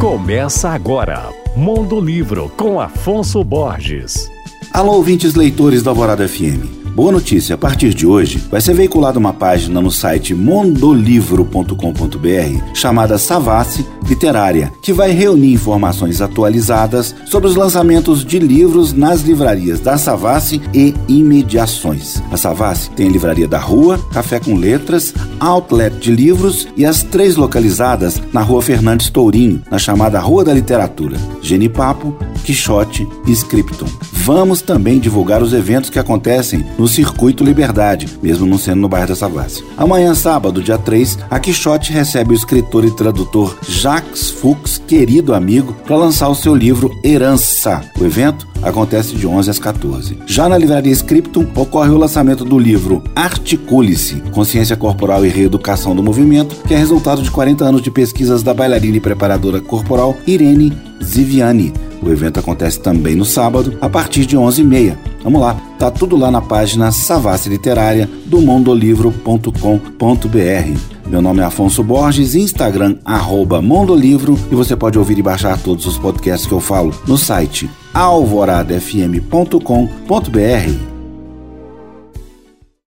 Começa agora, Mundo Livro com Afonso Borges. Alô, ouvintes leitores da Alvorada FM. Boa notícia, a partir de hoje vai ser veiculada uma página no site mondolivro.com.br chamada Savassi Literária, que vai reunir informações atualizadas sobre os lançamentos de livros nas livrarias da Savassi e imediações. A Savassi tem a livraria da Rua, Café com Letras, Outlet de Livros e as três localizadas na Rua Fernandes Tourinho, na chamada Rua da Literatura, Genipapo, Quixote e Scripton. Vamos também divulgar os eventos que acontecem no Circuito Liberdade, mesmo não sendo no bairro da Savassi. Amanhã, sábado, dia 3, a Quixote recebe o escritor e tradutor Jacques Fuchs, querido amigo, para lançar o seu livro Herança. O evento acontece de 11 às 14. Já na livraria Scriptum ocorre o lançamento do livro Articule-se, Consciência Corporal e Reeducação do Movimento, que é resultado de 40 anos de pesquisas da bailarina e preparadora corporal Irene Ziviani. O evento acontece também no sábado, a partir de 11h30. Vamos lá, tá tudo lá na página Savassi Literária do mondolivro.com.br. Meu nome é Afonso Borges, Instagram, arroba Mondolivro, e você pode ouvir e baixar todos os podcasts que eu falo no site alvoradafm.com.br.